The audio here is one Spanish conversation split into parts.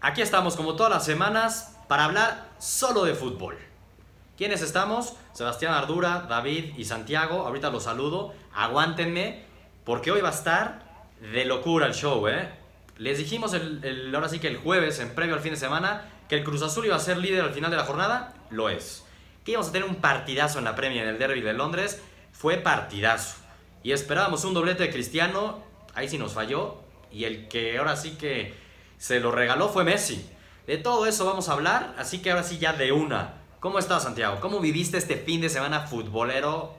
Aquí estamos como todas las semanas para hablar solo de fútbol. ¿Quiénes estamos? Sebastián Ardura, David y Santiago. Ahorita los saludo. Aguántenme porque hoy va a estar de locura el show, ¿eh? Les dijimos el, ahora sí que el jueves, en previo al fin de semana, que el Cruz Azul iba a ser líder al final de la jornada. Lo es. Que íbamos a tener un partidazo en la Premier en el Derby de Londres. Fue partidazo. Y esperábamos un doblete de Cristiano. Ahí sí nos falló. Y el que ahora sí que se lo regaló fue Messi. De todo eso vamos a hablar, así que ahora sí ya de una. ¿Cómo estás, Santiago? ¿Cómo viviste este fin de semana futbolero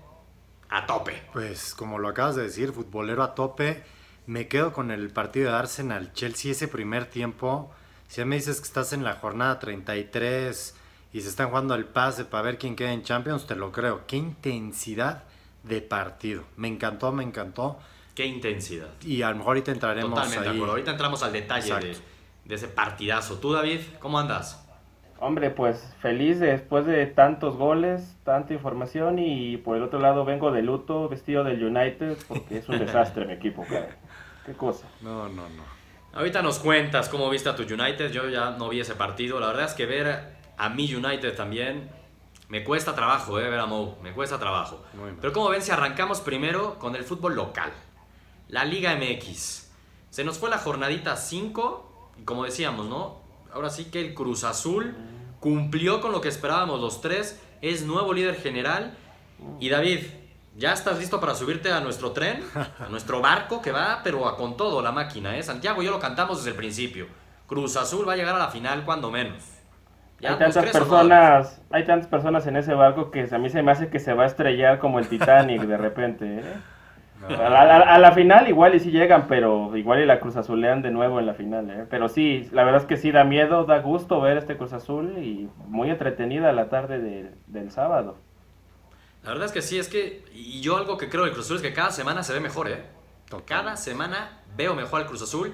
a tope? Pues como lo acabas de decir, futbolero a tope. Me quedo con el partido de Arsenal-Chelsea ese primer tiempo. Si me dices que estás en la jornada 33 y se están jugando el pase para ver quién queda en Champions, te lo creo. Qué intensidad de partido. Me encantó, me encantó. Qué intensidad. Y a lo mejor ahorita entraremos Totalmente de acuerdo. Ahorita entramos al detalle de, de, ese partidazo. ¿Tú, David, cómo andas? Hombre, pues feliz después de tantos goles, tanta información y por el otro lado vengo de luto, vestido del United, porque es un desastre mi equipo, Qué cosa. No, no, no. Ahorita nos cuentas cómo viste a tu United. Yo ya no vi ese partido. La verdad es que ver a mi United también me cuesta trabajo, eh, ver a Mo. Me cuesta trabajo. Pero como ven, si arrancamos primero con el fútbol local. La Liga MX. Se nos fue la jornadita 5. Como decíamos, ¿no? Ahora sí que el Cruz Azul cumplió con lo que esperábamos los tres. Es nuevo líder general. Y David, ¿ya estás listo para subirte a nuestro tren? A nuestro barco que va, pero a con todo la máquina, ¿eh? Santiago y yo lo cantamos desde el principio. Cruz Azul va a llegar a la final cuando menos. hay tantas personas, hay tantas personas en ese barco que a mí se me hace que se va a estrellar como el Titanic de repente, ¿eh? A, la, final igual y sí llegan, pero igual y la Cruz Azulean de nuevo en la final. ¿eh? Pero sí, la verdad es que sí da miedo, da gusto ver este Cruz Azul y muy entretenida la tarde del sábado. La verdad es que sí, es que, y yo algo que creo del Cruz Azul es que cada semana se ve mejor, ¿eh? Cada semana veo mejor al Cruz Azul.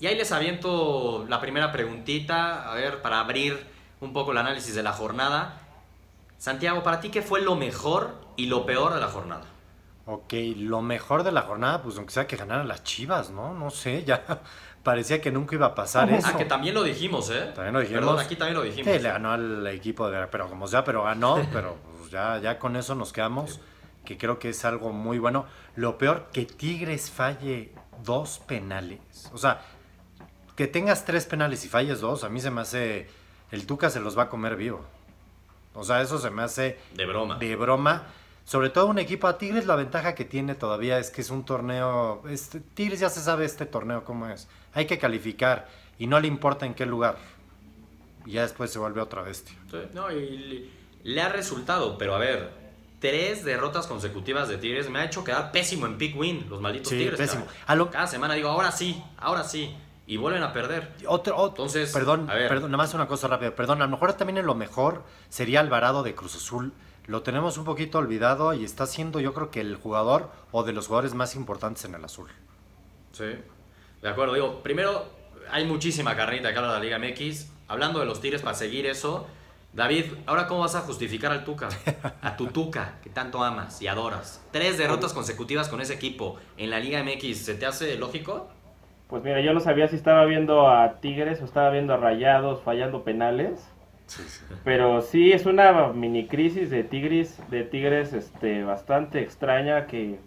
Y ahí les aviento la primera preguntita, a ver, para abrir un poco el análisis de la jornada. Santiago, para ti, ¿qué fue lo mejor y lo peor de la jornada? Ok, lo mejor de la jornada, pues aunque sea que ganaran las chivas, ¿no? No sé, ya parecía que nunca iba a pasar eso. Ah, que también lo dijimos, ¿eh? También lo dijimos. Perdón, aquí también lo dijimos. Sí, le ganó al equipo de... Pero como sea, pero ganó, pero pues, ya, ya con eso nos quedamos, que creo que es algo muy bueno. Lo peor, que Tigres falle dos penales. O sea, que tengas tres penales y falles dos, a mí se me hace... El Tuca se los va a comer vivo. O sea, eso se me hace... De broma. De broma sobre todo un equipo a Tigres, la ventaja que tiene todavía es que es un torneo. Este, Tigres ya se sabe este torneo cómo es. Hay que calificar y no le importa en qué lugar. Y ya después se vuelve otra bestia. no, y le ha resultado, pero a ver, tres derrotas consecutivas de Tigres me ha hecho quedar pésimo en pick win, los malditos sí, Tigres. Pésimo. Cada, semana digo, ahora sí, ahora sí. Y vuelven a perder. Otro, Entonces, perdón, perdón, nada más una cosa rápida. Perdón, a lo mejor también en lo mejor sería Alvarado de Cruz Azul lo tenemos un poquito olvidado y está siendo yo creo que el jugador o de los jugadores más importantes en el azul. Sí, de acuerdo. Digo, primero hay muchísima carnita acá en la Liga MX. Hablando de los Tigres para seguir eso, David, ¿ahora cómo vas a justificar al Tuca? A tu Tuca, que tanto amas y adoras. Tres derrotas consecutivas con ese equipo en la Liga MX, ¿se te hace lógico? Pues mira, yo no sabía si estaba viendo a Tigres o estaba viendo a Rayados fallando penales. Pero sí es una mini crisis de Tigres, de Tigres este, bastante extraña que,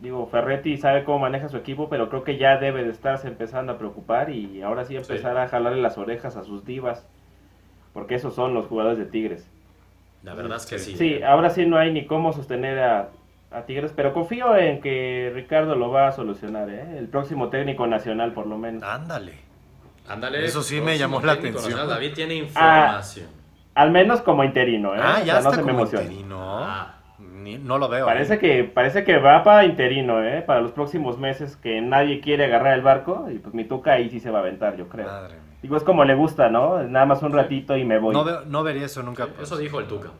digo, Ferretti sabe cómo maneja su equipo, pero creo que ya debe de estarse empezando a preocupar y ahora sí empezar a jalarle las orejas a sus divas, porque esos son los jugadores de Tigres. La verdad es que sí. Sí, ahora sí no hay ni cómo sostener a, a Tigres, pero confío en que Ricardo lo va a solucionar, ¿eh? el próximo técnico nacional por lo menos. Ándale. Ándale. Eso sí me llamó la atención. David tiene información. al menos como interino, ¿eh? Ah, ya está como interino. Ah. no lo veo. Parece, ¿eh? que, parece que va para interino, ¿eh? Para los próximos meses que nadie quiere agarrar el barco y pues mi tuca ahí sí se va a aventar, yo creo. Madre mía. Digo, es como le gusta, ¿no? Nada más un ratito y me voy. No, no vería eso nunca. eso dijo el tuca.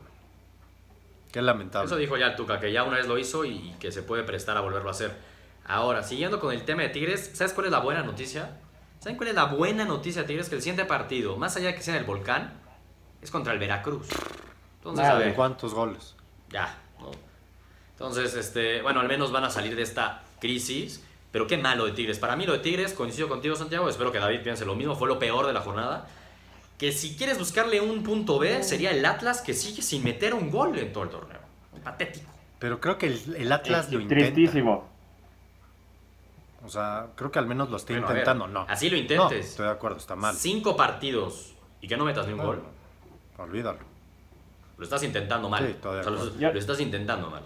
Qué lamentable. Eso dijo ya el tuca, que ya una vez lo hizo y que se puede prestar a volverlo a hacer. Ahora, siguiendo con el tema de Tigres, ¿sabes cuál es la buena noticia? ¿Saben cuál es la buena noticia de Tigres? Que el siguiente partido, más allá de que sea en el volcán, es contra el Veracruz. Entonces, a ver, ¿cuántos goles? Ya, Entonces, este, bueno, al menos van a salir de esta crisis. Pero qué malo de Tigres. Para mí lo de Tigres, coincido contigo Santiago, espero que David piense lo mismo, fue lo peor de la jornada. Que si quieres buscarle un punto B, sería el Atlas que sigue sin meter un gol en todo el torneo. Patético. Pero creo que el, el Atlas lo intenta. Tristísimo. O sea, creo que al menos lo Bueno, ver, intentando. no. así lo No, intentes. estoy de acuerdo, está mal. Cinco partidos y que no metas ni un No, gol. Olvídalo. Lo estás intentando mal. Sí, O sea, lo. Yo- lo estás intentando mal.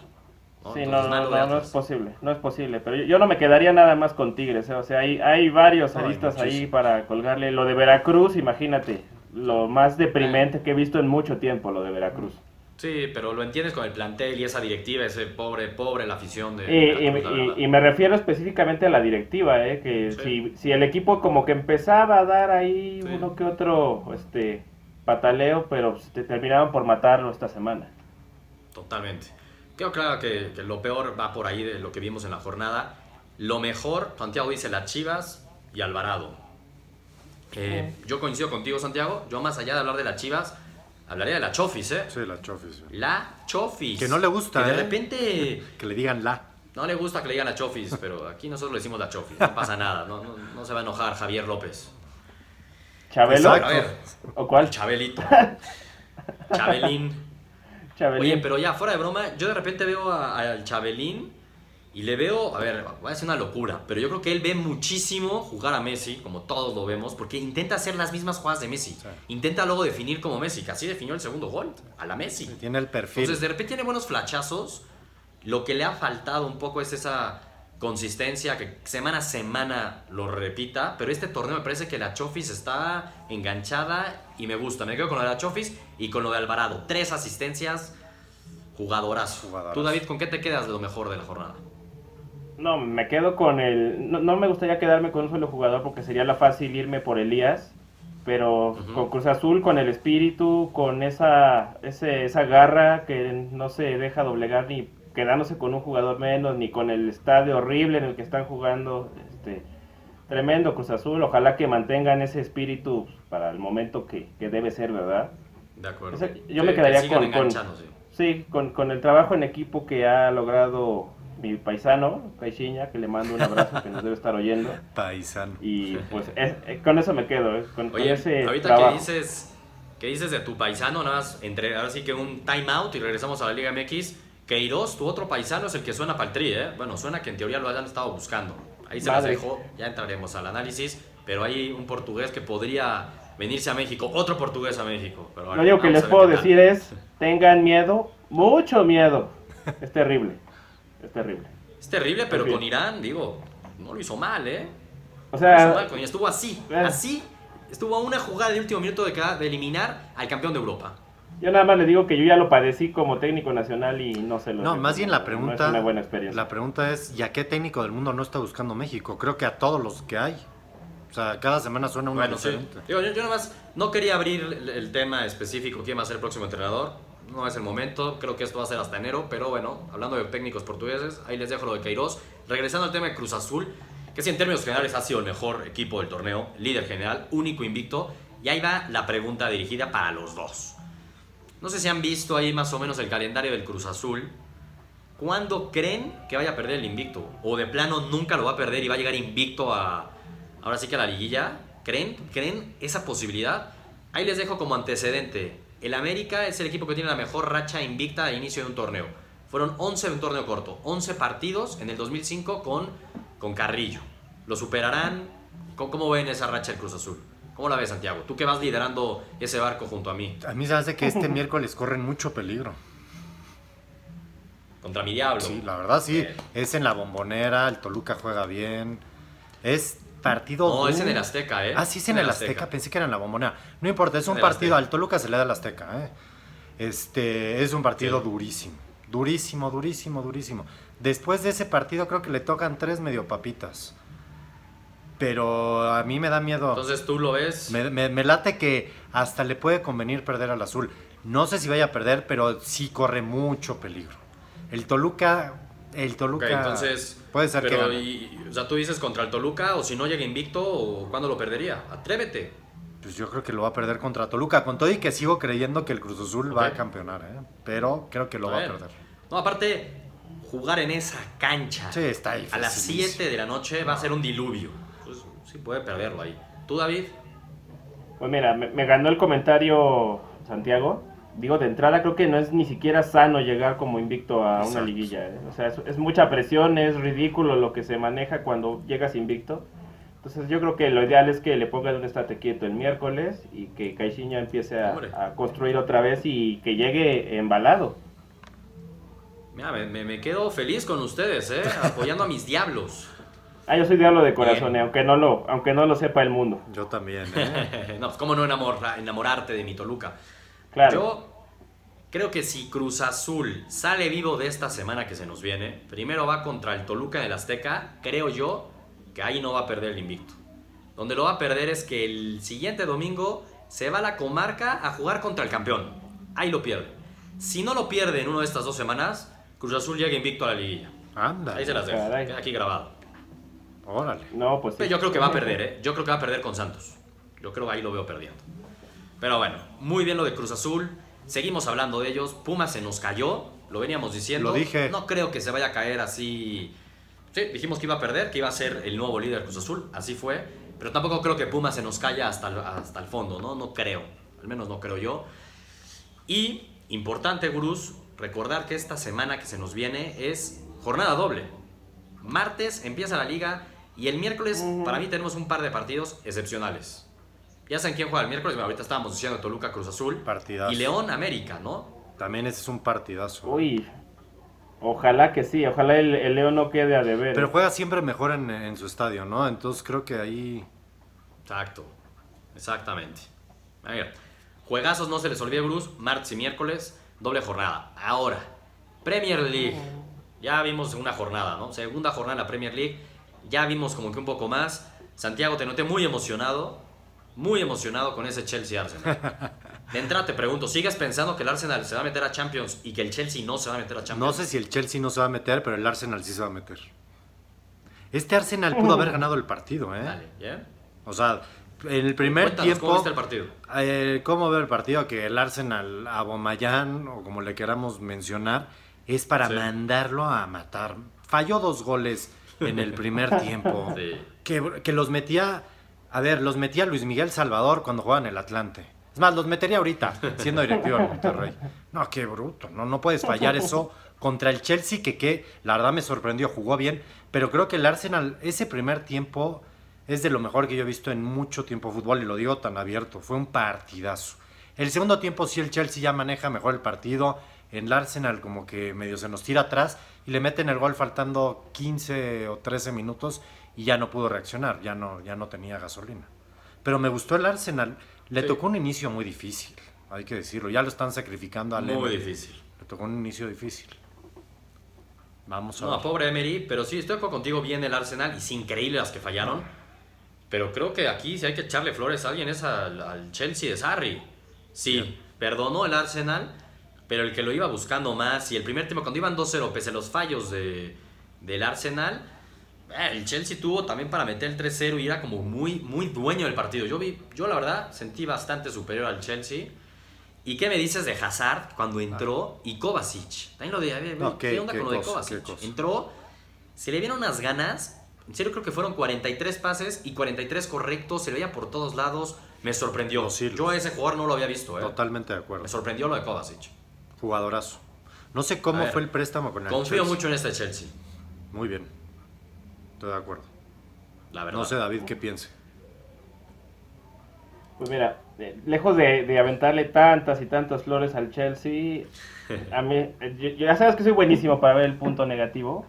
¿no? Sí, Entonces, no, es posible, no es posible. Pero yo, yo no me quedaría nada más con Tigres, ¿eh? o sea, hay, hay varios No, hay aristas ahí para colgarle. Lo de Veracruz, imagínate, lo más deprimente que he visto en mucho tiempo, lo de Veracruz. Sí, pero lo entiendes con el plantel y esa directiva, ese pobre, pobre la afición de. Y, y- la y- y me refiero específicamente a la directiva, ¿eh? que Sí. si, si el equipo como que empezaba a dar ahí Sí. uno que otro este pataleo, pero te terminaban por matarlo esta semana. Totalmente. Creo claro que, que lo peor va por ahí de lo que vimos en la jornada. Lo mejor, Santiago dice las Chivas y Alvarado. Eh, Yo coincido contigo, Santiago. Yo, más allá de hablar de las Chivas, hablaría de la Chofis, ¿eh? Sí, la Chofis. La Chofis. Que no le gusta, Que de ¿eh? repente Que le digan la. no le gusta que le digan la Chofis, pero aquí nosotros le decimos la Chofis. No pasa nada. No, no, no se va a enojar Javier López. ¿Chabelo? Exacto. A ver, ¿O cuál? Chabelito. Chabelín. Chabelín. Oye, pero ya, fuera de broma, yo de repente veo al Chabelín y le veo, a ver, va a ser una locura, pero yo creo que él ve muchísimo jugar a Messi, como todos lo vemos, porque intenta hacer las mismas jugadas de Messi. Sí. Intenta luego definir como Messi, que así definió el segundo gol, a la Messi. Tiene el perfil. Entonces, de repente tiene buenos flachazos. Lo que le ha faltado un poco es esa consistencia que semana a semana lo repita. Pero este torneo me parece que la Chofis está enganchada y me gusta. Me quedo con lo de la Chofis y con lo de Alvarado. Tres asistencias, jugadorazo. Jugadorazo. Tú, David, ¿con qué te quedas de lo mejor de la jornada? No, me quedo con el... No, no me gustaría quedarme con un solo jugador porque sería la fácil irme por Elías. Pero con Cruz Azul, con el espíritu, con esa, ese, esa garra que no se deja doblegar ni quedándose con un jugador menos, ni con el estadio horrible en el que están jugando. Este, tremendo Cruz Azul. Ojalá que mantengan ese espíritu para el momento que, que debe ser, ¿verdad? De acuerdo. Yo Que- me quedaría que con- con-. Sí, con, con el trabajo en equipo que ha logrado mi paisano, Caixinha, que le mando un abrazo que nos debe estar oyendo. Paisano. Y pues es- eh, con eso me quedo, eh, con, con Oye, ese ahorita trabajo. que dices, que dices de tu paisano, nada más, entre, ahora sí que un time out y regresamos a la Liga MX. Queiroz, tu otro paisano, es el que suena para el tri, ¿eh? Bueno, suena que en teoría lo hayan estado buscando. Ahí se las Madre. dejo, ya entraremos al análisis, pero hay un portugués que podría venirse a México, otro portugués a México. Pero Lo único que les puedo decir es, tengan miedo, mucho miedo. Es terrible, es terrible. Es terrible, pero En fin. con Irán, digo, no lo hizo mal, ¿eh? O No lo hizo mal, sea, estuvo así, Eh. así. Estuvo a una jugada de último minuto de, quedar- de eliminar al campeón de Europa. yo nada más le digo que yo ya lo padecí como técnico nacional y no se lo No, recomiendo. más bien la No pregunta. es una buena experiencia. La pregunta es: ¿ya qué técnico del mundo no está buscando México? Creo que a todos los que hay. O sea, cada semana suena uno Bueno, sí. diferente. Digo, yo, yo nada más no quería abrir el, el tema específico, quién va a ser el próximo entrenador. No es el momento, creo que esto va a ser hasta enero, pero bueno, hablando de técnicos portugueses, ahí les dejo lo de Queiroz. Regresando al tema de Cruz Azul, que sí en términos generales ha sido el mejor equipo del torneo, líder general, único invicto. Y ahí va la pregunta dirigida para los dos. No sé si han visto ahí más o menos el calendario del Cruz Azul. ¿Cuándo creen que vaya a perder el invicto? ¿O de plano nunca lo va a perder y va a llegar invicto a, ahora sí que a la liguilla? ¿Creen, ¿Creen esa posibilidad? Ahí les dejo como antecedente. El América es el equipo que tiene la mejor racha invicta a inicio de un torneo. Fueron 11 de un torneo corto, 11 partidos en el 2005 con, con Carrillo. ¿Lo superarán? ¿Cómo, ¿Cómo ven esa racha del Cruz Azul? ¿Cómo la ves, Santiago? Tú que vas liderando ese barco junto a mí, A mí se hace que este miércoles corren mucho peligro. contra mi diablo. Sí, la verdad sí. Eh. Es en la bombonera, el Toluca juega bien. Es partido. No, es en el Azteca, ¿eh? Ah, sí, es en el Azteca. Pensé que era en la bombonera. No importa, es un partido. Azteca. Al Toluca se le da el Azteca, ¿eh? Este, es un partido Sí. durísimo. Durísimo, durísimo, durísimo. Después de ese partido creo que le tocan tres medio papitas. Pero a mí me da miedo. Entonces tú lo ves. Me, me- me late que hasta le puede convenir perder al azul. No sé si vaya a perder, pero sí corre mucho peligro. El Toluca. El Toluca. Entonces. puede ser que pero, y- o sea, tú dices contra el Toluca, o si no llega invicto, o cuándo lo perdería. Atrévete. Pues yo creo que lo va a perder contra Toluca. Con todo y que sigo creyendo que el Cruz Azul va a campeonar, ¿eh? Pero creo que lo va a perder. No, aparte, jugar en esa cancha Sí, está a las dificilísimo. 7 de la noche va a ser un diluvio. Pues, sí puede perderlo ahí. ¿Tú, David? Pues mira, me, me ganó el comentario Santiago. Digo, de entrada creo que no es ni siquiera sano llegar como invicto a una Exacto. liguilla. ¿eh? O sea, es, es mucha presión, es ridículo lo que se maneja cuando llegas invicto. Entonces yo creo que lo ideal es que le pongan un estate quieto el miércoles y que Caixinha empiece a, a construir otra vez y que llegue embalado. Mira, me, me- me quedo feliz con ustedes, ¿eh? Apoyando a mis diablos. Ah, yo soy diablo de corazón, eh, aunque no lo, aunque no lo sepa el mundo. Yo también, ¿eh? no, pues cómo no enamorra- enamorarte de mi Toluca. Claro. Yo creo que si Cruz Azul sale vivo de esta semana que se nos viene, primero va contra el Toluca en el Azteca, creo yo que ahí no va a perder el invicto. Donde lo va a perder es que el siguiente domingo se va a la comarca a jugar contra el campeón. Ahí lo pierde. Si no lo pierde en una de estas dos semanas, Cruz Azul llega invicto a la liguilla. Anda. Ahí se las dejo. Caray. Queda aquí grabado. Órale. No, pues sí. Yo creo que va a perder, ¿eh? Yo creo que va a perder con Santos. Yo creo que ahí lo veo perdiendo. Pero bueno, muy bien lo de Cruz Azul. Seguimos hablando de ellos. Pumas se nos cayó, lo veníamos diciendo. Lo dije. No creo que se vaya a caer así. Sí, dijimos que iba a perder, que iba a ser el nuevo líder Cruz Azul. Así fue. Pero tampoco creo que Pumas se nos caiga hasta el, hasta el fondo, ¿no? No creo. Al menos no creo yo. Y, importante, Gurús, recordar que esta semana que se nos viene es jornada doble. Martes empieza la liga y el miércoles para mí tenemos un par de partidos excepcionales. Ya saben quién juega el miércoles, bueno, ahorita estábamos diciendo Toluca Cruz Azul Partidazo. y León América, ¿no? También ese es un partidazo. Uy, ojalá que sí, ojalá el, el León no quede a deber. Pero juega siempre mejor en, en su estadio, ¿no? Entonces creo que ahí. Exacto, exactamente. A ver, juegazos no se les olvide, Bruce, martes y miércoles, doble jornada. Ahora, Premier League. Ya vimos una jornada, ¿no? Segunda jornada en la Premier League. Ya vimos como que un poco más. Santiago, te noté muy emocionado. Muy emocionado con ese Chelsea Arsenal. De entrada te pregunto, ¿sigues pensando que el Arsenal se va a meter a Champions y que el Chelsea no se va a meter a Champions? No sé si el Chelsea no se va a meter, pero el Arsenal sí se va a meter. Este Arsenal pudo haber ganado el partido, ¿eh? Dale, ¿ya? O sea, en el primer Cuéntanos, tiempo. ¿cómo viste el partido? Eh, ¿Cómo veo el partido? Que el Arsenal, Abomayán, o como le queramos mencionar, es para Sí. mandarlo a matar. Falló dos goles en el primer tiempo. Sí. Que, que los metía, a ver, los metía Luis Miguel Salvador cuando jugaba en el Atlante. Es más, los metería ahorita, siendo directivo de Monterrey. No, qué bruto, no, no puedes fallar eso contra el Chelsea, que, que la verdad me sorprendió, jugó bien, pero creo que el Arsenal, ese primer tiempo, es de lo mejor que yo he visto en mucho tiempo de fútbol, y lo digo tan abierto, fue un partidazo. El segundo tiempo sí el Chelsea ya maneja mejor el partido, en el Arsenal como que medio se nos tira atrás y le meten el gol faltando 15 o 13 minutos y ya no pudo reaccionar, ya no, ya no tenía gasolina. Pero me gustó el Arsenal, le Sí. tocó un inicio muy difícil, hay que decirlo, ya lo están sacrificando a Muy Emery. difícil. Le tocó un inicio difícil. Vamos a No, ver. pobre Emery, pero sí, estoy acuerdo contigo bien el Arsenal y es increíble las que fallaron. Pero creo que aquí si hay que echarle flores a alguien es al, al Chelsea de Sarri. Sí, Bien. perdonó el Arsenal, pero el que lo iba buscando más y el primer tiempo cuando iban 2-0, pese a los fallos de, del Arsenal, el Chelsea tuvo también para meter el 3-0 y era como muy, muy dueño del partido. Yo, vi, yo la verdad sentí bastante superior al Chelsea. ¿Y qué me dices de Hazard cuando entró y Kovacic? También lo de, a ver, No, ¿qué, qué- onda qué con lo de cosa, Kovacic? Entró, se le vieron unas ganas. En serio, creo que fueron 43 pases y 43 correctos. Se le veía por todos lados. Me sorprendió. Yo a ese jugador no lo había visto. ¿eh? Totalmente de acuerdo. Me sorprendió lo de Kovacic. Jugadorazo. No sé cómo ver, fue el préstamo con el Confío Chelsea. mucho en este Chelsea, Muy bien. Estoy de acuerdo. la verdad. No sé, David, qué piense. Pues mira, eh, lejos de, de aventarle tantas y tantas flores al Chelsea, a mí, yo- ya sabes que soy buenísimo para ver el punto negativo.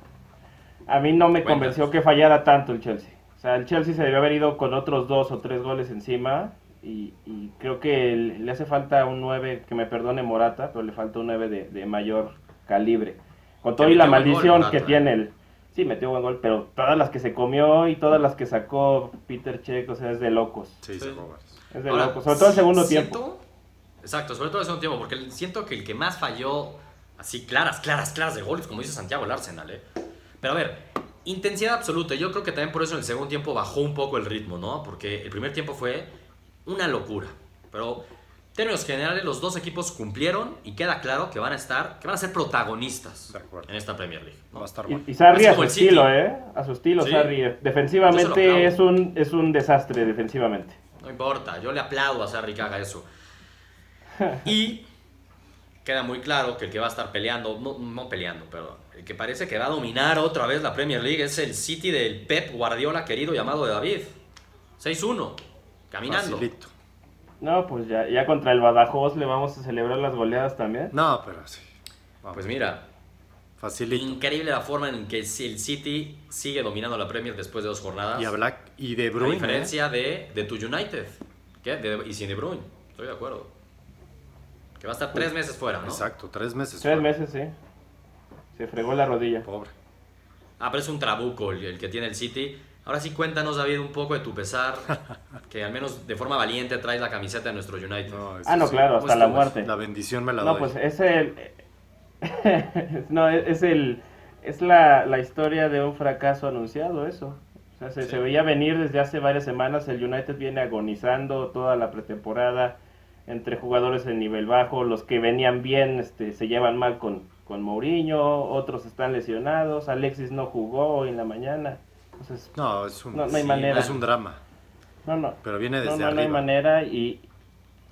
A mí no me Cuéntanos. convenció que fallara tanto el Chelsea. O sea, el Chelsea se debió haber ido con otros dos o tres goles encima. Y, y creo que le hace falta un 9, que me perdone Morata, pero le falta un 9 de, de mayor calibre. Con todo y la gol, maldición que ¿eh? tiene el... Sí, metió buen gol, pero todas las que se comió y todas las que sacó Peter Check, o sea, es de locos. Sí, Sí. se jugó varios. Es de Ahora, locos. Sobre todo el segundo siento- tiempo. Exacto, sobre todo el segundo tiempo, porque siento que el que más falló, así claras, claras, claras de goles, como dice Santiago, el Arsenal, ¿eh? Pero a ver, intensidad absoluta. Yo creo que también por eso en el segundo tiempo bajó un poco el ritmo, ¿no? Porque el primer tiempo fue una locura. Pero términos generales, los dos equipos cumplieron y queda claro que van a estar, que van a ser protagonistas en esta Premier League. ¿no? Va a estar Y, bueno. y Sarri Es a su City. estilo, ¿eh? A su estilo, Sí. Sarri. Defensivamente es un, es un desastre, defensivamente. No importa, yo le aplaudo a Sarri que haga eso. Y queda muy claro que el que va a estar peleando, no, no peleando, pero el que parece que va a dominar otra vez la Premier League es el City del Pep Guardiola querido llamado de David. 6-1, caminando. Facilito. No, pues ya, ya contra el Badajoz le vamos a celebrar las goleadas también. No, pero sí. Vamos. Pues mira, Facilito. increíble la forma en que el City sigue dominando la Premier después de dos jornadas. Y a Black y De a Bruyne. ¿eh? diferencia de, de tu United. ¿Qué? De- y sin De Bruyne, estoy de acuerdo. Que va a estar tres meses fuera, ¿no? Exacto, tres meses. Tres fuera. meses, sí. Se fregó la rodilla. Pobre. Ah, pero es un trabuco el, el que tiene el City. Ahora sí, cuéntanos, David, un poco de tu pesar. que al menos de forma valiente traes la camiseta de nuestro United. No, Ah, no, sí, claro, ¿Cómo hasta la estuvo? muerte. La bendición me la No, doy. pues es el. no, es el. Es la, la historia de un fracaso anunciado, eso. O sea, se, Sí. se veía venir desde hace varias semanas. El United viene agonizando toda la pretemporada entre jugadores en nivel bajo. Los que venían bien este, se llevan mal con, con Mourinho, otros están lesionados. Alexis no jugó hoy en la mañana. Entonces, No, es un, No, no hay Sí, manera. es un drama. no, no. Pero viene No, desde no, no hay arriba. manera y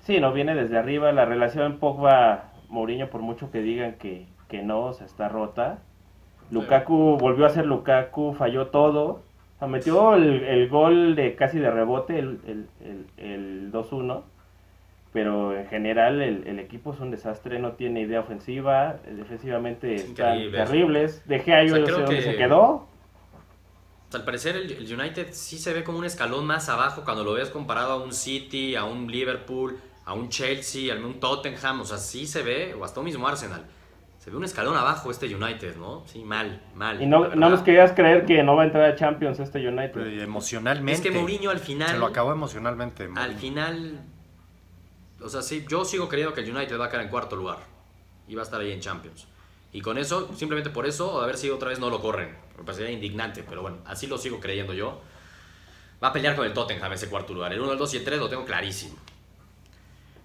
sí, no viene desde arriba. La relación Pogba-Mourinho, por mucho que digan que, que no, o sea, está rota. Lukaku volvió a ser Lukaku, falló todo. O sea, metió el, el gol de casi de rebote, el, el, el, el 2-1. Pero en general el, el equipo es un desastre, no tiene idea ofensiva, defensivamente Es están terribles. Dejé a O sea, yo no sé creo dónde que- se quedó. O sea, al parecer el, el United sí se ve como un escalón más abajo cuando lo ves comparado a un City, a un Liverpool, a un Chelsea, a un Tottenham. O sea, sí se ve, o hasta un mismo Arsenal. Se ve un escalón abajo este United, ¿no? Sí, mal, mal. Y no, no nos querías creer que no va a entrar a Champions este United. Pero emocionalmente. Es que Mourinho al final... Se lo acabó emocionalmente. Al Mourinho. final, o sea, sí, yo sigo creyendo que el United va a quedar en cuarto lugar y va a estar ahí en Champions. Y con eso, simplemente por eso, de haber sido otra vez no lo corren. Me parecería indignante, pero bueno, así lo sigo creyendo yo. Va a pelear con el Tottenham ese cuarto lugar. El 1, el 2 y el 3 lo tengo clarísimo.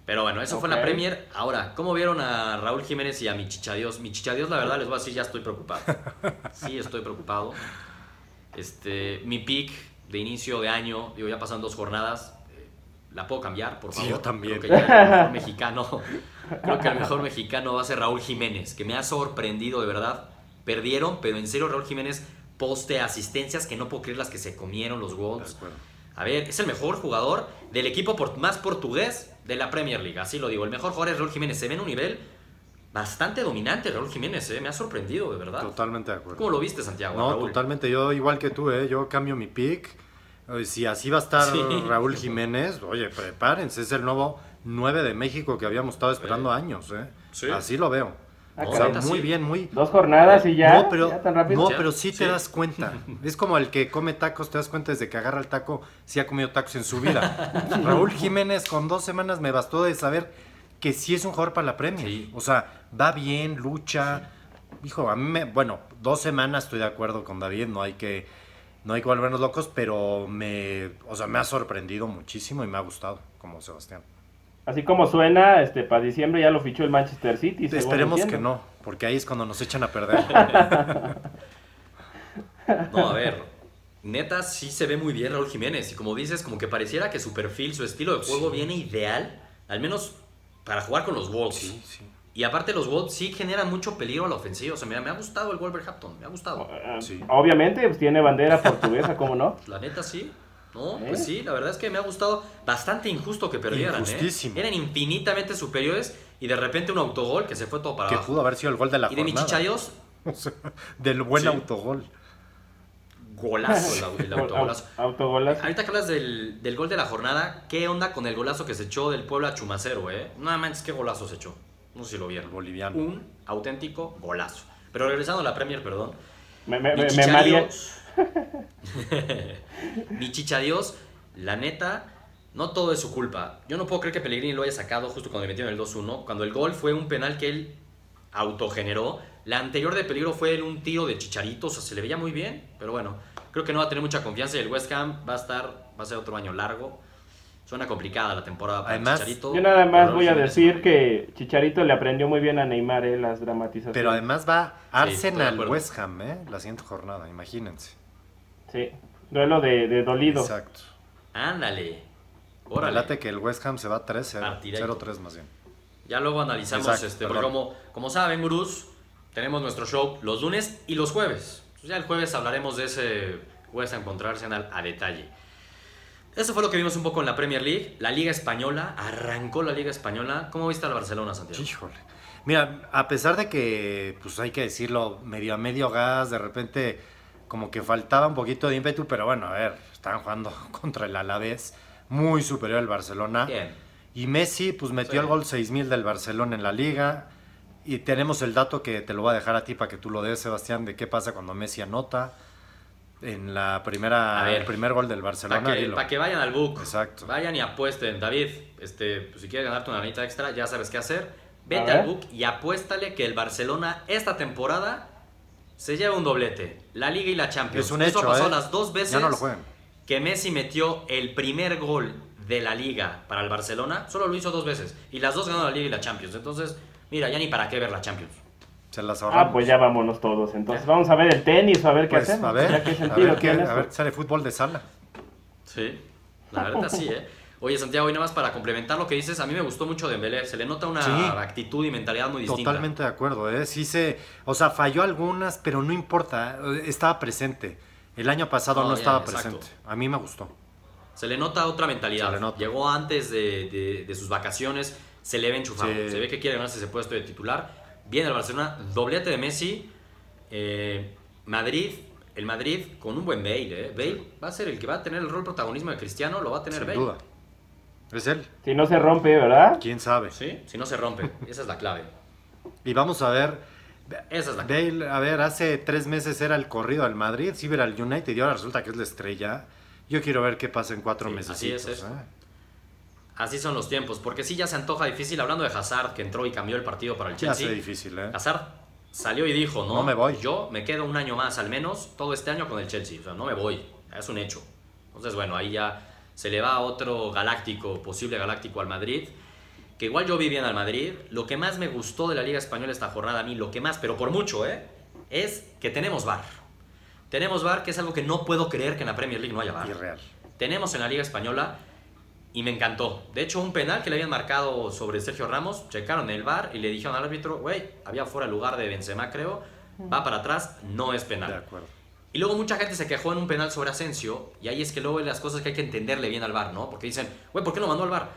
Pero bueno, eso fue la. Premier. Ahora, ¿cómo vieron a Raúl Jiménez y a mi chichadios? Mi chichadios, la verdad, les voy a decir, ya estoy preocupado. Sí, estoy preocupado. Este, mi pick de inicio de año, digo, ya pasan dos jornadas, ¿la puedo cambiar, por Sí, favor? yo también. Creo que el mejor mexicano, creo que el mejor mexicano va a ser Raúl Jiménez, que me ha sorprendido de verdad. Perdieron, pero en serio Raúl Jiménez poste asistencias que no puedo creer las que se comieron los Wolves. A ver, es el mejor jugador del equipo por- más portugués de la Premier League, así lo digo. El mejor jugador es Raúl Jiménez. Se ve en un nivel bastante dominante Raúl Jiménez, ¿eh? me ha sorprendido, de verdad. Totalmente de acuerdo. ¿Cómo lo viste, Santiago? No, Raúl? totalmente. Yo, igual que tú, ¿eh? yo cambio mi pick. Si así va a estar Sí. Raúl Jiménez, oye, prepárense. Es el nuevo 9 de México que habíamos estado esperando Sí. años. ¿eh? Sí. Así lo veo. Ah, o sea, muy bien, muy. Dos jornadas y ya. no, pero, ya tan rápido. no, pero sí te sí. das cuenta. Es como el que come tacos, te das cuenta desde que agarra el taco, sí ha comido tacos en su vida. Raúl Jiménez con dos semanas me bastó de saber que sí es un jugador para la Premier. Sí. O sea, va bien, lucha. Hijo, a mí me, bueno, dos semanas estoy de acuerdo con David, no hay que, no hay que volvernos locos, pero me, o sea, me ha sorprendido muchísimo y me ha gustado, como Sebastián. Así como suena, este para diciembre ya lo fichó el Manchester City. según Esperemos que no, porque ahí es cuando nos echan a perder. No, a ver. Neta, sí se ve muy bien Raúl Jiménez. Y como dices, como que pareciera que su perfil, su estilo de juego viene ideal. Al menos para jugar con los Wolves. Sí, sí. Y aparte los Wolves sí generan mucho peligro a la ofensiva. O sea, mira, me ha gustado el Wolverhampton. Me ha gustado. Eh, Sí. Obviamente, pues tiene bandera portuguesa, ¿cómo no? La neta sí. No, ¿Eh? pues sí, la verdad es que me ha gustado bastante injusto que perdieran. ¿eh? Eran infinitamente superiores y de repente un autogol que se fue todo para Que abajo. pudo haber sido el gol de la y de mi jornada. chichayos, O sea, del buen Sí. autogol. golazo el, el autogolazo. Au- Autogolazo. Ahorita que hablas del, del gol de la jornada, ¿qué onda con el golazo que se echó del Puebla a Chumacero, eh? No manches, qué golazo se echó. No sé si lo vieron. Boliviano. Un auténtico golazo. Pero regresando a la Premier, perdón. Me, me, Mi me mareé. chichadios. Mi chichadios, la neta, no todo es su culpa. Yo no puedo creer que Pellegrini lo haya sacado justo cuando le metieron el 2-1. Cuando el gol fue un penal que él autogeneró. La anterior de peligro fue un tiro de chicharito, o sea, se le veía muy bien. Pero bueno, creo que no va a tener mucha confianza y el West Ham va a estar, va a ser otro año largo. Suena complicada la temporada para Además, Chicharito. Yo nada más voy a decir que Chicharito le aprendió muy bien a Neymar eh, las dramatizaciones. Pero además va Arsenal acuerdo. West Ham, ¿eh? La siguiente jornada, imagínense. Sí, duelo de, de dolido. Exacto. Ándale. Órale. que el West Ham se va 3-0. Partidazo. 0-3 más bien. Ya luego analizamos, Exacto, este, porque como, como saben, gurús, tenemos nuestro show los lunes y los jueves. Entonces ya el jueves hablaremos de ese West Ham contra Arsenal a detalle. Eso fue lo que vimos un poco en la Premier League. La Liga Española, arrancó la Liga Española. ¿Cómo viste al Barcelona, Santiago? Híjole. Mira, a pesar de que, pues hay que decirlo, medio a medio gas, de repente como que faltaba un poquito de ímpetu, pero bueno, a ver, estaban jugando contra el Alavés, muy superior al Barcelona. Bien. Y Messi, pues metió Sí. el gol 6000 del Barcelona en la liga. Y tenemos el dato que te lo voy a dejar a ti para que tú lo des, Sebastián, de qué pasa cuando Messi anota en la primera, A ver. el primer gol del Barcelona. Para que, dilo. pa' que vayan al book. Exacto. Vayan y apuesten. David, este, pues, si quieres ganarte una lanita extra, ya sabes qué hacer. Vete al book y apuéstale que el Barcelona esta temporada se lleva un doblete. La Liga y la Champions. Es un Eso hecho, pasó ¿eh? las dos veces Ya no lo juegan. que Messi metió el primer gol de la Liga para el Barcelona. Solo lo hizo dos veces. Y las dos ganó la Liga y la Champions. Entonces, mira, ya ni para qué ver la Champions. Se las ahorramos. Ah, pues ya vámonos todos. Entonces vamos a ver el tenis o a ver qué Pues, hacemos. a ver, Ya qué a sentido ver, qué- tiene a ver, sale fútbol de sala. Sí, la verdad sí, ¿eh? Oye, Santiago, y nada más para complementar lo que dices, a mí me gustó mucho Dembélé. Se le nota una Sí. actitud y mentalidad muy distinta. Totalmente de acuerdo, ¿eh? Sí se, o sea, falló algunas, pero no importa, estaba presente. El año pasado No, no, ya, estaba exacto. presente. A mí me gustó. Se le nota otra mentalidad. Se le nota. Llegó antes de, de- de sus vacaciones, se le ve enchufado. Sí. Se ve que quiere ganarse ese puesto de titular. Viene el Barcelona, doblete de Messi. eh, Madrid, el Madrid con un buen Bale, ¿eh? Bale va a ser el que va a tener el rol protagonismo de Cristiano, lo va a tener Sin Bale. duda. Es él, Si no se rompe, ¿verdad? quién sabe. Sí, si no se rompe. Esa es la clave. Y vamos a ver, Esa es la clave. Bale, a ver, hace tres meses era el corrido al Madrid, sí era al United y ahora resulta que es la estrella. Yo quiero ver qué pasa en cuatro Sí, meses. así es. Así son los tiempos, porque sí ya se antoja difícil. Hablando de Hazard, que entró y cambió el partido para el Ya Chelsea. sé difícil, ¿eh? Hazard salió y dijo, no, No me voy. Yo me quedo un año más al menos, todo este año con el Chelsea. O sea, no me voy. Es un hecho. Entonces, bueno, ahí ya se le va otro galáctico, posible galáctico al Madrid. Que igual yo vi bien al Madrid. Lo que más me gustó de la Liga Española esta jornada a mí, lo que más, pero por mucho, ¿eh? Es que tenemos VAR. Tenemos VAR, que es algo que no puedo creer que en la Premier League no haya VAR. Irreal. Tenemos en la Liga Española y me encantó. De hecho, un penal que le habían marcado sobre Sergio Ramos, checaron el VAR y le dijeron al árbitro, güey, había fuera el lugar de Benzema, creo, va para atrás, no es De penal. acuerdo. Y luego mucha gente se quejó en un penal sobre Asensio, y ahí es que luego hay las cosas que hay que entenderle bien al VAR, ¿no? Porque dicen, güey, ¿por qué lo mandó al VAR?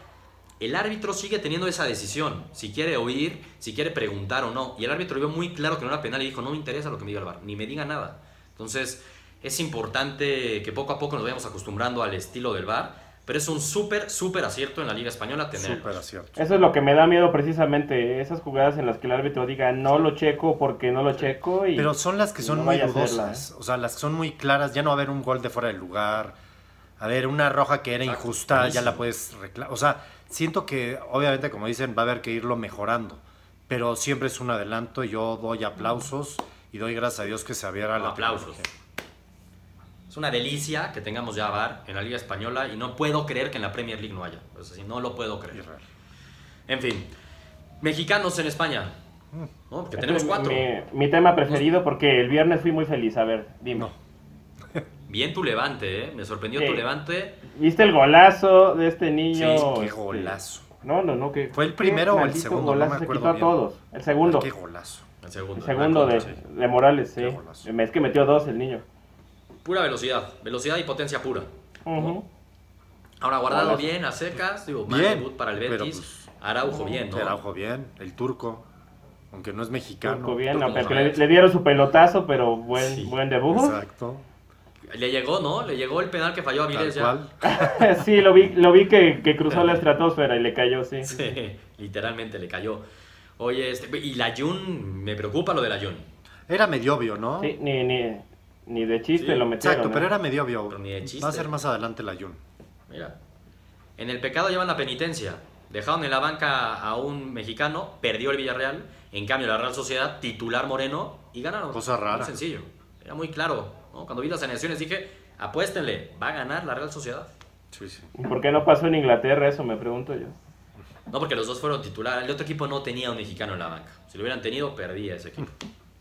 El árbitro sigue teniendo esa decisión, si quiere oír, si quiere preguntar o no. Y el árbitro vio muy claro que no era penal y dijo, no me interesa lo que me diga el VAR, ni me diga nada. Entonces, es importante que poco a poco nos vayamos acostumbrando al estilo del VAR, pero es un súper, súper acierto en la Liga Española tener. Súper acierto. Eso es lo que me da miedo precisamente, esas jugadas en las que el árbitro diga no lo checo porque no lo checo y Pero son las que son no muy dudosas. O sea, las que son muy claras. Ya no va a haber un gol de fuera del lugar. A ver, una roja que era injusta, ya la puedes reclamar. O sea, siento que, obviamente, como dicen, va a haber que irlo mejorando. Pero siempre es un adelanto. y Yo doy aplausos y doy gracias a Dios que se abriera la Aplausos. tecnología. Es una delicia que tengamos ya VAR en la Liga Española y no puedo creer que en la Premier League no haya. Es no lo puedo creer. En fin, mexicanos en España. ¿no? Porque tenemos es cuatro. Mi, mi tema preferido porque el viernes fui muy feliz, a ver, dime. No. Bien tu levante, ¿eh? Me sorprendió tu levante. ¿Viste el golazo de este niño? Sí, Qué Este, golazo. No, no, no, que ¿Fue el qué primero o el segundo? No golazo, se quitó a todos. El segundo. Qué golazo. El segundo. El segundo de, de Morales, sí. Qué golazo. Es que metió dos el niño. Pura velocidad. Velocidad y potencia pura. Ahora guardado bien, a secas. Digo, mal Bien, debut para el pero, Betis. pues, Araujo bien, ¿no? Araujo bien. El turco, aunque no es mexicano. Turco bien, Turco no le, le dieron su pelotazo, pero buen, Sí. buen debut. Exacto. Le llegó, ¿no? Le llegó el penal que falló a Tal Vilés ya. sí, lo vi, lo vi que, que cruzó la estratosfera y le cayó, sí. Sí, literalmente le cayó. Oye, este, y la Jun, me preocupa lo de la Jun. Era medio obvio, ¿no? Sí, ni, ni, ni de chiste Sí, lo metieron. Exacto, ¿eh? pero era medio obvio. Pero ni de chiste. Va a ser más adelante la Jun. Mira, en el pecado llevan la penitencia. Dejaron en la banca a un mexicano, perdió el Villarreal. En cambio, la Real Sociedad, titular Moreno, y ganaron. Cosa rara. Muy sencillo. Era muy claro. ¿no? Cuando vi las alineaciones dije, apuéstenle, va a ganar la Real Sociedad. Sí, sí. ¿Y ¿Por qué no pasó en Inglaterra? Eso me pregunto yo. No, porque los dos fueron titulares. El otro equipo no tenía un mexicano en la banca. Si lo hubieran tenido, perdía ese equipo.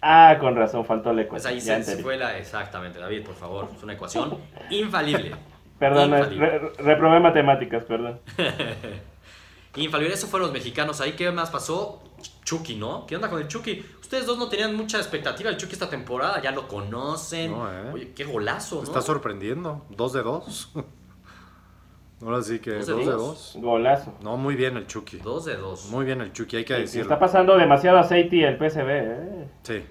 Ah, con razón, faltó la Pues ecuación. ahí Ya se, fue la... Exactamente, David, por favor. Es una ecuación infalible. Perdón, Infalible. re- reprobé matemáticas, perdón. Infalible, eso fueron los mexicanos. Ahí, ¿qué más pasó? Chucky, ¿no? ¿Qué onda con el Chucky? Ustedes dos no tenían mucha expectativa del Chucky esta temporada, ya lo conocen. No, ¿eh? Oye, qué golazo, ¿no? Está sorprendiendo. Dos de dos. Ahora sí que ¿Dos dos de de, dos? Golazo. No, muy bien el Chucky. Dos de dos. Muy bien el Chucky, hay que Y decirlo. Está pasando demasiado aceite el PSV, ¿eh? Sí.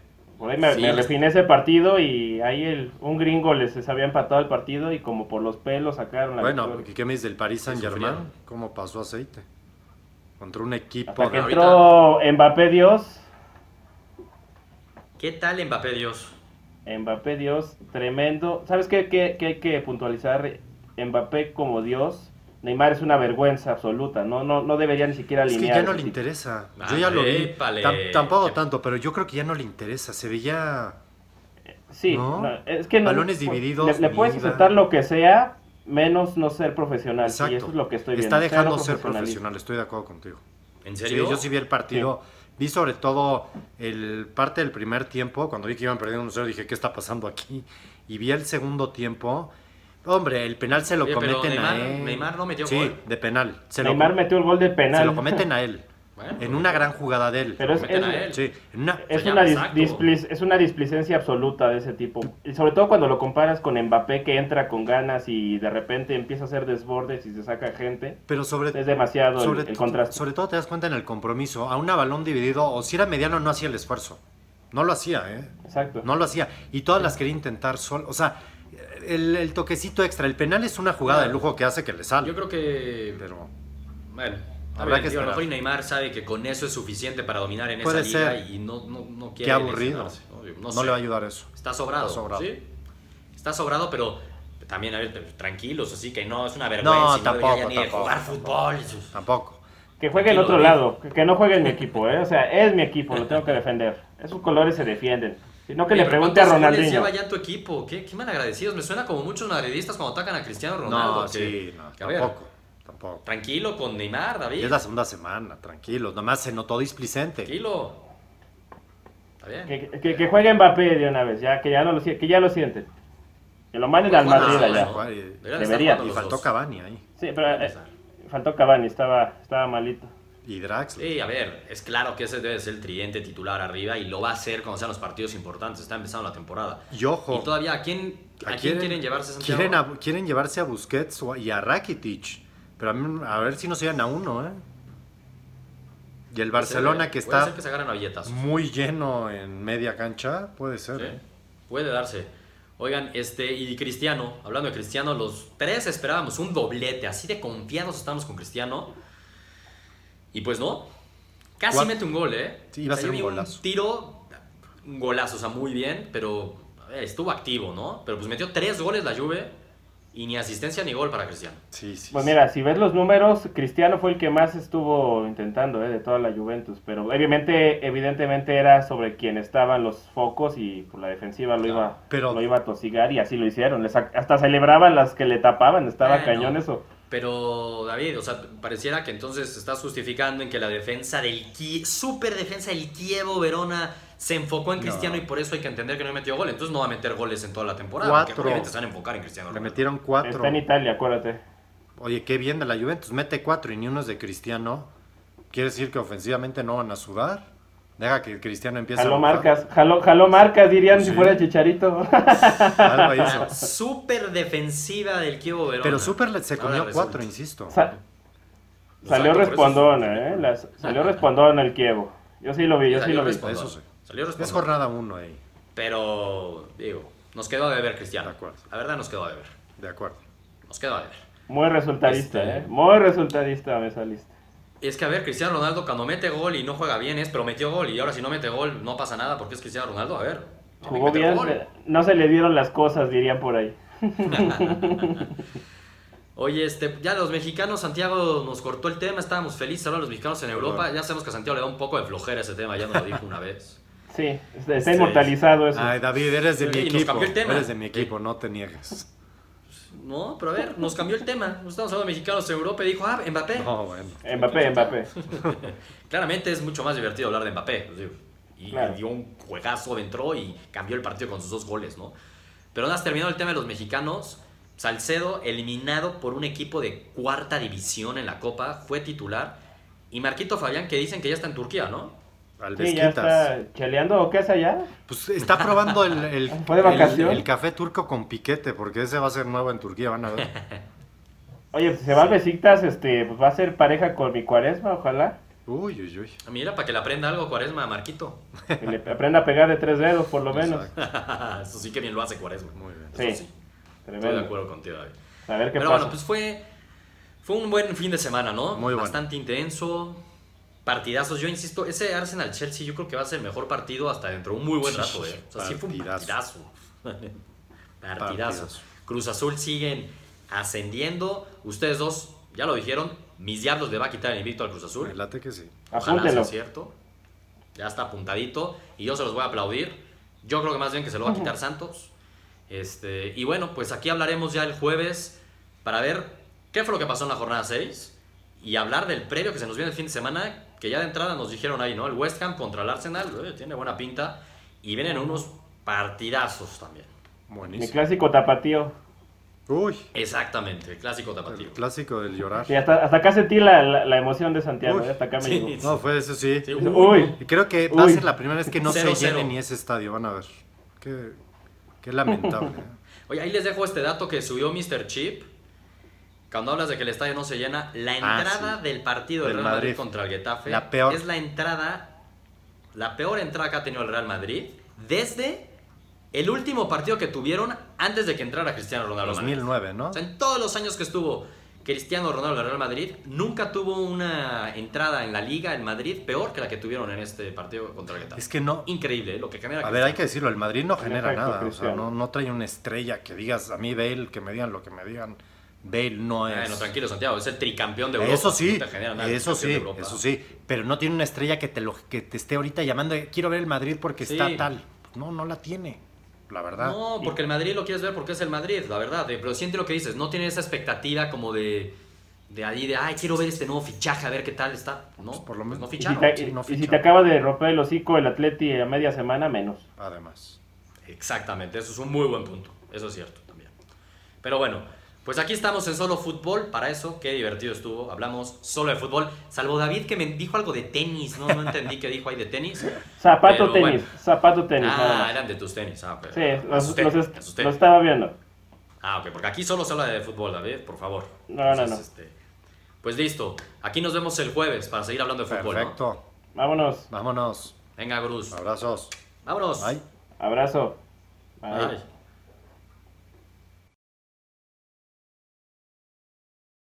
Por ahí me, Sí, me refiné ese partido y ahí el, un gringo les les había empatado el partido y como por los pelos sacaron la Bueno, victoria. ¿y ¿qué me dices del Paris Saint Germain? ¿Cómo pasó aceite? Contra un equipo Hasta que entró Mbappé Dios. ¿Qué tal Mbappé Dios? Mbappé Dios, tremendo. ¿Sabes qué, qué- qué hay que puntualizar? Mbappé como Dios. Neymar es una vergüenza absoluta, no, no, no debería ni siquiera Es que alinear. ya no le tipo. interesa. Ah, Yo ya lo vi. tampoco tanto, pero yo creo que ya no le interesa. Se veía... Sí, ¿No? no, es que no- Balones divididos, Le, le puedes aceptar lo que sea, menos no ser profesional. Exacto. Y eso es lo que estoy viendo. Está dejando ser profesional, estoy de acuerdo contigo. ¿En Sí, serio? yo sí vi el partido. Vi sobre todo el parte del primer tiempo, cuando vi que iban perdiendo 1-0, dije, ¿qué está pasando aquí? Y vi el segundo tiempo. Hombre, el penal se lo Oye, cometen Neymar- a él. Neymar no metió sí, gol. de penal. Se Neymar lo, metió el gol de penal. se lo cometen a él. Bueno, en una gran jugada de él. Pero es, Cometen es- a él. Sí, una... es una, dis- es una displicencia absoluta de ese tipo. Y sobre todo cuando lo comparas con Mbappé que entra con ganas y de repente empieza a hacer desbordes y se saca gente. Pero sobre, Es demasiado el- sobre, el, contraste. sobre todo te das cuenta en el compromiso. A una balón dividido, o si era mediano, no hacía el esfuerzo. No lo hacía, ¿eh? Exacto. No lo hacía. Y todas las quería intentar solo. O sea, el, el toquecito extra. El penal es una jugada de lujo que hace que le sale. Yo creo que... Pero Bueno, Habrá habrá que que a lo mejor Neymar sabe que con eso es suficiente para dominar en Puede esa liga ser. y no, no, no quiere qué aburrido. ¿no? No, sé. le va a ayudar eso. Está sobrado. Está sobrado. ¿sí? Está sobrado, pero también, a ver, tranquilos, así que no es una vergüenza. No, tampoco, debería ni tampoco, jugar tampoco. fútbol. sus- Tampoco. Que juegue en Tranquilo, otro David. lado, que, que no juegue en mi equipo, ¿eh? O sea, es mi equipo, lo tengo que defender. Esos colores se defienden. Si no, que Oye, le pregunte a ¿cuántos goles Ronaldinho. lleva ya tu equipo? ¿Qué, qué malagradecidos. Me suena como muchos madridistas cuando atacan a Cristiano Ronaldo. No, que- sí, no, que, a ver, tampoco. Tampoco. tranquilo con Neymar, David. Es la segunda semana, tranquilo. Nomás se notó displicente. Tranquilo. Está bien. Que, que- que juegue Mbappé de una vez, ya que ya no lo que ya lo sienten. Que lo manden al Pues, Madrid allá. estar Debería. Y faltó dos. Cavani ahí. Sí, pero eh, faltó Cavani, estaba, estaba malito. Y Draxler. Sí, a ver, es claro que ese debe ser el tridente titular arriba y lo va a hacer cuando sean los partidos importantes. Está empezando la temporada. Y ojo. Y todavía, ¿a quién, a quién quieren, llevarse Santiago? Quieren, a- quieren llevarse a Busquets a- y a Rakitic. Pero a, mí- a ver si no se llevan a uno, ¿eh? Y el ser, Barcelona ¿eh? que está ser que se a muy lleno en media cancha, puede ser. Sí, ¿eh? Puede darse. Oigan, este, y Cristiano, hablando de Cristiano, los tres esperábamos un doblete, así de confiados estamos con Cristiano. Y pues no, casi mete un gol, ¿eh? Sí, iba a O sea, ser un golazo. tiro, un golazo, o sea, muy bien, pero eh, estuvo activo, ¿no? Pero pues metió tres goles la Juve y ni asistencia ni gol para Cristiano. Sí, sí. Pues sí. mira, si ves los números, Cristiano fue el que más estuvo intentando ¿eh? de toda la Juventus, pero obviamente, evidentemente era sobre quien estaban los focos y por la defensiva lo iba, Pero- lo iba a tosigar y así lo hicieron. Les hasta celebraban las que le tapaban, estaba Bueno. cañón eso. Pero, David, o sea, pareciera que entonces estás justificando en que la defensa del super defensa del Kievo Verona se enfocó en No. Cristiano y por eso hay que entender que no metió gol. Entonces no va a meter goles en toda la temporada. Cuatro. Porque obviamente se van a enfocar en Cristiano. Le metieron cuatro. Está en Italia, acuérdate. Oye, qué bien de la Juventus. Mete cuatro y ni uno es de Cristiano. ¿Quiere decir que ofensivamente no van a sudar? Deja que Cristiano empiece Jaló a marcas, jaló, jaló marcas, dirían si fuera Chicharito. Algo hizo. Super defensiva del Kievo Verona. Pero Super le- se comió cuatro, insisto. Sa- salió Exacto, respondona, es- ¿eh? Las- salió respondona el Kievo. Yo sí lo vi, yo sí lo vi. Eso sí. Salió Es respondón. jornada uno ahí. Pero, digo, nos quedó a deber Cristiano. De acuerdo. La verdad nos quedó a deber. De acuerdo. Nos quedó a deber. Muy resultadista, Este- ¿eh? Muy resultadista me saliste. Es que a ver, Cristiano Ronaldo cuando mete gol y no juega bien es, pero metió gol y ahora si no mete gol no pasa nada porque es Cristiano Ronaldo. A ver. Jugó bien, gol. eh, no se le dieron las cosas, dirían por ahí. Oye, este, ya los mexicanos, Santiago nos cortó el tema, estábamos felices ahora los mexicanos en Europa. Ya sabemos que a Santiago le da un poco de flojera ese tema, ya nos lo dijo una vez. Sí, está, Sí. inmortalizado eso. Ay, David, eres de Sí, mi y nos equipo. cambió el tema. Eres de mi equipo, no te niegues. ¿No? Pero a ver, nos cambió el tema. Nos estamos hablando de mexicanos en Europa y dijo, ah, Mbappé. No, bueno. Mbappé, Mbappé. Claramente es mucho más divertido hablar de Mbappé. pues, digo, Y Claro. dio un juegazo, entró y cambió el partido con sus dos goles, ¿no? Pero nada, más terminado el tema de los mexicanos. Salcedo, eliminado por un equipo de cuarta división en la Copa, fue titular. Y Marquito Fabián, que dicen que ya está en Turquía, ¿no? Al Sí, ya está cheleando o qué es allá. Pues está probando el, el, ¿Fue de vacación? el- el café turco con piquete, porque ese va a ser nuevo en Turquía, van a ver. Oye, si se va al Besiktas, este, pues va a ser pareja con mi cuaresma, ojalá. Uy, uy, uy. Mira, para que le aprenda algo Cuaresma a Marquito. Que le aprenda a pegar de tres dedos, por lo menos. Eso sí que bien lo hace Cuaresma. Muy bien. Eso Sí. sí. Estoy de Tremendo. acuerdo contigo, David. A ver qué Pero pasa. bueno, pues fue, fue un buen fin de semana, ¿no? Muy bueno. Bastante intenso. Partidazos. Yo insisto, ese Arsenal-Chelsea yo creo que va a ser el mejor partido hasta dentro de un muy buen rato, ¿eh? O sea, sí fue un Partidazo. partidazo. partidazo. Partidazo. Cruz Azul siguen ascendiendo. Ustedes dos, ya lo dijeron, mis diablos le va a quitar el invicto al Cruz Azul. Me late que sí. Ojalá Apúntelo. sea cierto. Ya está apuntadito. Y yo se los voy a aplaudir. Yo creo que más bien que se lo va a quitar Santos. Este, y bueno, pues aquí hablaremos ya el jueves para ver qué fue lo que pasó en la jornada 6 y hablar del previo que se nos viene el fin de semana, que ya de entrada nos dijeron ahí, ¿no? El West Ham contra el Arsenal, eh, tiene buena pinta. Y vienen unos partidazos también. Mi Buenísimo. clásico tapatío. Uy, Exactamente, el clásico el tapatío. clásico del llorar. Sí, hasta, hasta acá sentí la, la, la emoción de Santiago, Uy. ¿eh? hasta acá me Sí. llegó. No, fue eso sí. Sí, Uy. Y creo que va a ser la primera vez que no Cero, se llene cero. ni ese estadio, van a ver. Qué, qué lamentable. ¿eh? Oye, ahí les dejo este dato que subió Mr. Chip. Cuando hablas de que el estadio no se llena, la Ah, entrada sí. del partido del Real Madrid, Madrid. contra el Getafe La peor. es la entrada, la peor entrada que ha tenido el Real Madrid desde el último partido que tuvieron antes de que entrara Cristiano Ronaldo. al Madrid. 2009, ¿no? O sea, en todos los años que estuvo Cristiano Ronaldo en el Real Madrid, nunca tuvo una entrada en la liga en Madrid peor que la que tuvieron en este partido contra el Getafe. Es que no. Increíble, ¿eh? lo que genera A ver, hay que decirlo, el Madrid no genera nada. O sea, Cristiano. no, no trae una estrella que digas, a mí Bale, que me digan lo que me digan. Bale no es. Bueno, tranquilo, Santiago, es el tricampeón de Europa. Eso sí, no eso sí, eso sí. Pero no tiene una estrella que te, lo, que te esté ahorita llamando, de, quiero ver el Madrid porque Sí. está tal. No, no la tiene, la verdad. No, porque el Madrid lo quieres ver porque es el Madrid, la verdad. eh, Pero siente lo que dices, no tiene esa expectativa como de, de ahí, de, ay, quiero ver este nuevo fichaje, a ver qué tal está. No, Pues por lo pues menos- no Y si, ficharon. te, sí, no y si te acaba de romper el hocico el Atleti a media semana, menos. Además. Exactamente, eso es un muy buen punto. Eso es cierto también. Pero bueno, pues aquí estamos en solo fútbol. Para eso, qué divertido estuvo. Hablamos solo de fútbol. Salvo David que me dijo algo de tenis. No, no entendí qué dijo ahí de tenis. Zapato Pero tenis, bueno. zapato tenis. Ah, eran de tus tenis. Ah, pero, Sí, los, asusté, los est- estaba viendo. Ah, ok, porque aquí solo se habla de fútbol, David, por favor. No, no, no. este, pues listo. Aquí nos vemos el jueves para seguir hablando de fútbol. ¿no? Perfecto. Vámonos. Vámonos. Venga, Bruce. Abrazos. Vámonos. Bye. Abrazo. Bye. Bye.